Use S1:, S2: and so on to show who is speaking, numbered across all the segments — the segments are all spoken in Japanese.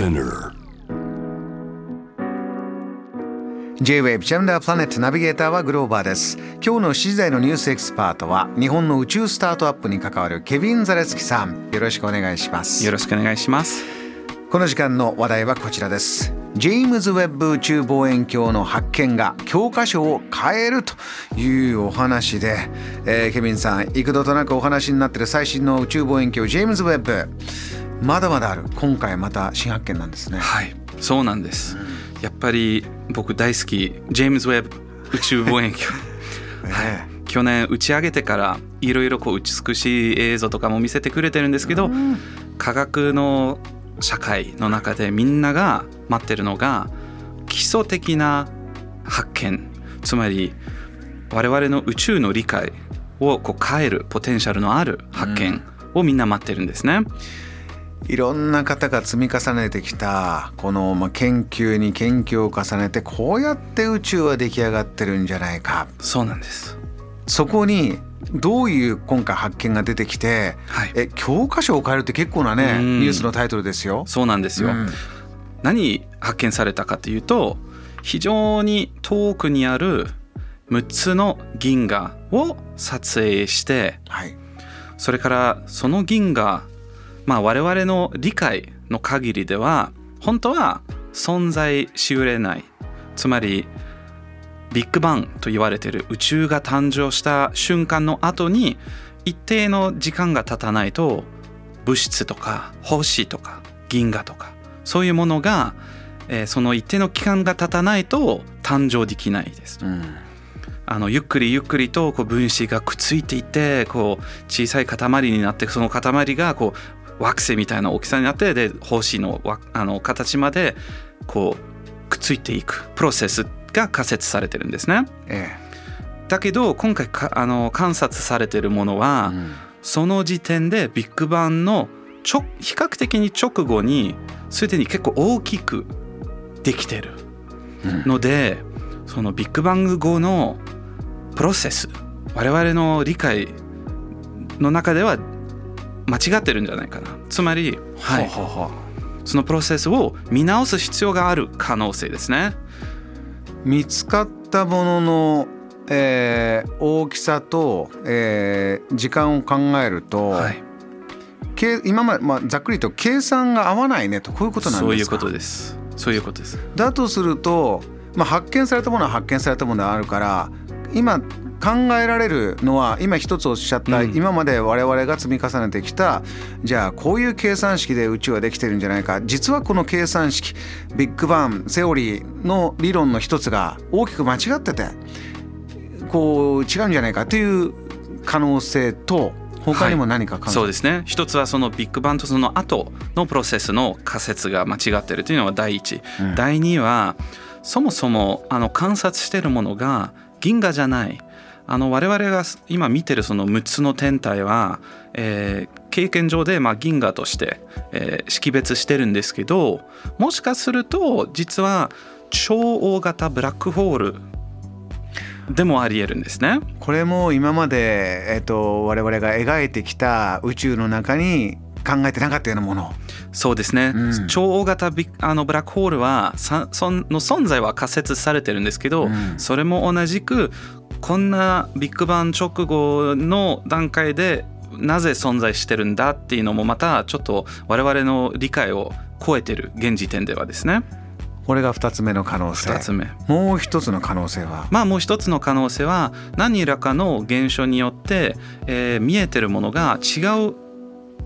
S1: Spinner.
S2: J-Wave ジェンダープラネットナビゲーターはグローバーです。今日の7時台のニュースエキスパートは日本の宇宙スタートアップに関わるケビン・ザレスキさん。よろしくお願いします。
S3: よろしくお願いします。
S2: この時間の話題はこちらです。ジェームズ・ウェッブ宇宙望遠鏡の発見が教科書を変えるというお話で、えーケビンさん幾度となくお話になっている最新の宇宙望遠鏡ジェームズ・ウェッブまだまだある。今回また新発見なんですね。
S3: はい。そうなんです、やっぱり僕大好きジェームズ・ウェブ宇宙望遠鏡。
S2: え
S3: 去年打ち上げてからいろいろこう美しい映像とかも見せてくれてるんですけど、科学の社会の中でみんなが待ってるのが基礎的な発見。つまり我々の宇宙の理解をこう変えるポテンシャルのある発見をみんな待ってるんですね。
S2: いろんな方が積み重ねてきたこのまあ研究に研究を重ねてこうやって宇宙は出来上がってるんじゃないか
S3: そうなんです。
S2: そこにどういう今回発見が出てきて
S3: はい。
S2: え教科書を変えるって結構なね
S3: うん
S2: ニュースのタイトルですよ。
S3: そうなんですよ。
S2: うん
S3: 何発見されたかというと非常に遠くにある6つの銀河を撮影して
S2: はい
S3: それからその銀河まあ我々の理解の限りでは本当は存在しうれないつまりビッグバンと言われている宇宙が誕生した瞬間の後に一定の時間が経たないと物質とか星とか銀河とかそういうものが、えーその一定の期間が経たないと誕生できないです。
S2: うん
S3: あのゆっくりゆっくりとこう分子がくっついていってこう小さい塊になってその塊がこう惑星みたいな大きさになってで星のわあの形までこうくっついていくプロセスが仮説されてるんですね。
S2: え
S3: だけど今回かあの観察されてるもの
S2: え
S3: は、
S2: うん。
S3: その時点でビッグバンのちょ比較的に直後にすでに結構大きくできてる
S2: うん。
S3: のでそのビッグバン後のプロセス我々の理解の中では間違ってるんじゃないかなつまり、はい、
S2: ほうほうほ
S3: そのプロセスを見直す必要がある可能性ですね。
S2: う見つかったものの、えー大きさと、えー時間を考えると、
S3: はい、
S2: け今まで、まあ、ざっくりと計算が合わないねとこういうことなんですか？
S3: そういうことです。そういうことです。
S2: だとすると、まあ、発見されたものは発見されたものがあるから今考えられるのは今一つおっしゃった、
S3: うん。
S2: 今まで我々が積み重ねてきたじゃあこういう計算式で宇宙はできてるんじゃないか。実はこの計算式ビッグバンセオリーの理論の一つが大きく間違っててこう違うんじゃないか。という可能性と他にも何か考え、
S3: そうですね。一つはそのビッグバンとその後のプロセスの仮説が間違ってるというのは第一、
S2: うん。
S3: 第二はそもそもあの観察してるものが銀河じゃないあの我々が今見てるその6つの天体は、えー経験上でまあ銀河として、えー識別してるんですけどもしかすると実は超大型ブラックホールでもありえるんですね。
S2: これも今まで、えっと我々が描いてきた宇宙の中に考えてなかったようなもの。
S3: そうですね、
S2: うん。
S3: 超大型ビッあのブラックホールはさそんの存在は仮説されてるんですけど、
S2: うん。
S3: それも同じくこんなビッグバン直後の段階でなぜ存在してるんだっていうのもまたちょっと我々の理解を超えてる現時点ではですね。
S2: これが2つ目の可能性。
S3: 2つ目。
S2: もう一つの可能性は？
S3: まあもう一つの可能性は何らかの現象によって、えー見えてるものが違う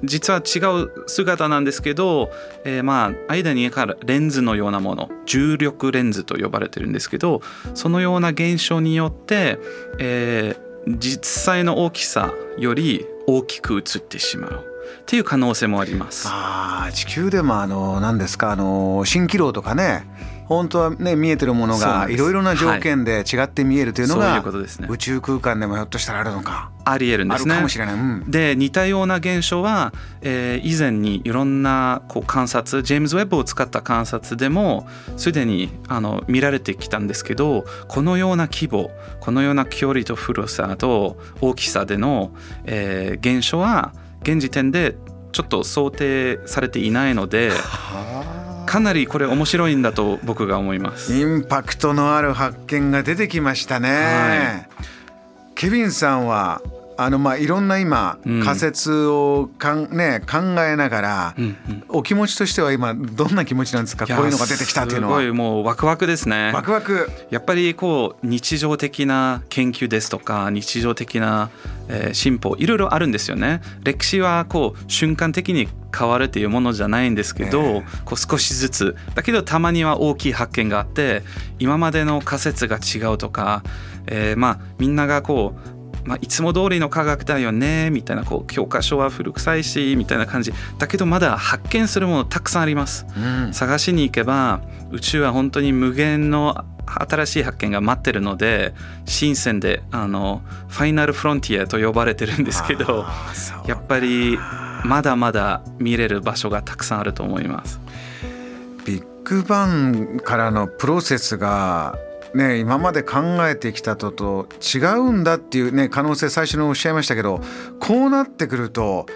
S3: 実は違う姿なんですけど、えーまあ間にあるレンズのようなもの重力レンズと呼ばれてるんですけどそのような現象によって、えー実際の大きさより大きく映ってしまう。っていう可能性もあります。
S2: あー地球でもあの何ですかあの蜃気楼とかね本当はね見えてるものがいろいろな条件で違って見えるというのが
S3: うことですね
S2: 宇宙空間でもひょっとしたらあるのか
S3: ありえるんですね。
S2: あるかもしれない、うん、
S3: で似たような現象は、えー以前にいろんなこう観察ジェームズ・ウェッブを使った観察でもすでにあの見られてきたんですけどこのような規模このような距離と古さと大きさでの、えー現象は現時点でちょっと想定されていないのでかなりこれ面白いんだと僕が思います。
S2: インパクトのある発見が出てきましたね。
S3: は
S2: ケビンさんはあのまあいろんな今
S3: うん。
S2: 仮説をかん、ね、考えながら、お気持ちとしては今どんな気持ちなんですか？こういうのが出てきたっていうのは。
S3: すごいもうワクワクですね。
S2: ワクワク。
S3: やっぱりこう日常的な研究ですとか日常的な、えー進歩いろいろあるんですよね。歴史はこう瞬間的に変わるっていうものじゃないんですけど、
S2: ええ。
S3: こう少しずつ。だけどたまには大きい発見があって今までの仮説が違うとか、えーまあみんながこうまあ、いつも通りの科学だよねみたいなこう教科書は古臭いしみたいな感じだけどまだ発見するものたくさんあります。
S2: うん
S3: 探しに行けば宇宙は本当に無限の新しい発見が待ってるので新鮮であのファイナルフロンティアと呼ばれてるんですけどやっぱりまだまだ見れる場所がたくさんあると思います。
S2: ビッグバンからのプロセスがね今まで考えてきたとと違うんだっていうね可能性最初におっしゃいましたけどこうなってくると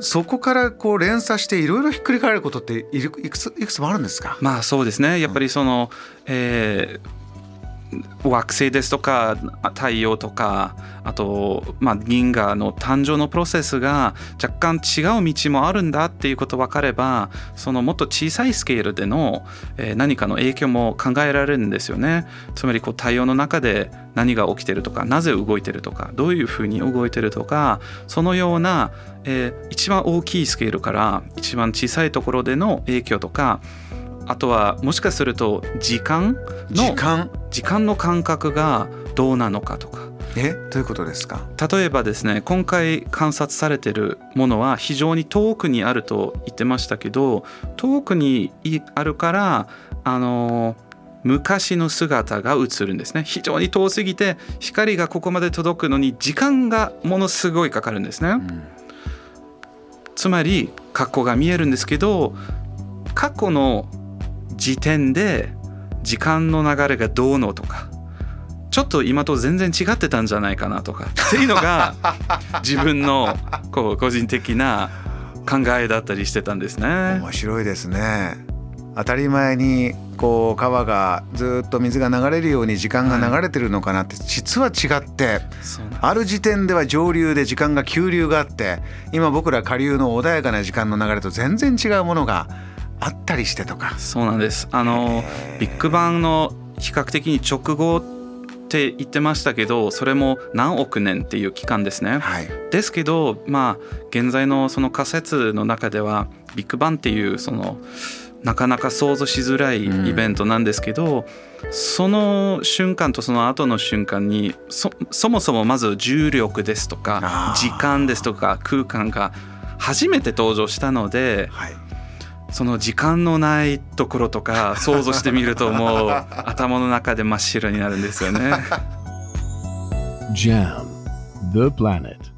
S2: そこからこう連鎖していろいろひっくり返ることっていくついくつもあるんですか？
S3: まあそうですね。やっぱりその、えー惑星ですとか太陽とかあと、まあ、銀河の誕生のプロセスが若干違う道もあるんだっていうこと分かればそのもっと小さいスケールでの、何かの影響も考えられるんですよね。つまりこう太陽の中で何が起きてるとかなぜ動いてるとかどういうふうに動いてるとかそのような、えー一番大きいスケールから一番小さいところでの影響とかあとはもしかすると時間の
S2: 時間？
S3: 時間の感覚がどうなのかとか。
S2: えどういうことですか？
S3: 例えばですね今回観察されてるものは非常に遠くにあると言ってましたけど遠くにいあるからあの昔の姿が映るんですね。非常に遠すぎて光がここまで届くのに時間がものすごいかかるんですね。
S2: うん。
S3: つまり過去が見えるんですけど過去の時点で時間の流れがどうのとかちょっと今と全然違ってたんじゃないかなとかっていうのが 自分のこう個人的な考えだったりしてたんですね。
S2: 面白いですね当たり前にこう川がずっと水が流れるように時間が流れてるのかなって、実は違ってある時点では上流で時間が急流があって今僕ら下流の穏やかな時間の流れと全然違うものがあったりしてとか。
S3: そうなんです。あのビッグバンの比較的に直後って言ってましたけどそれも何億年っていう期間ですね。
S2: はい、
S3: ですけどまあ現在のその仮説の中ではビッグバンっていうそのなかなか想像しづらいイベントなんですけど、その瞬間とその後の瞬間にそそもそもまず重力ですとか時間ですとか空間が初めて登場したので
S2: はい、
S3: その時間のないところとか想像してみるともう 頭の中で真っ白になるんですよね。
S1: Jam, the planet.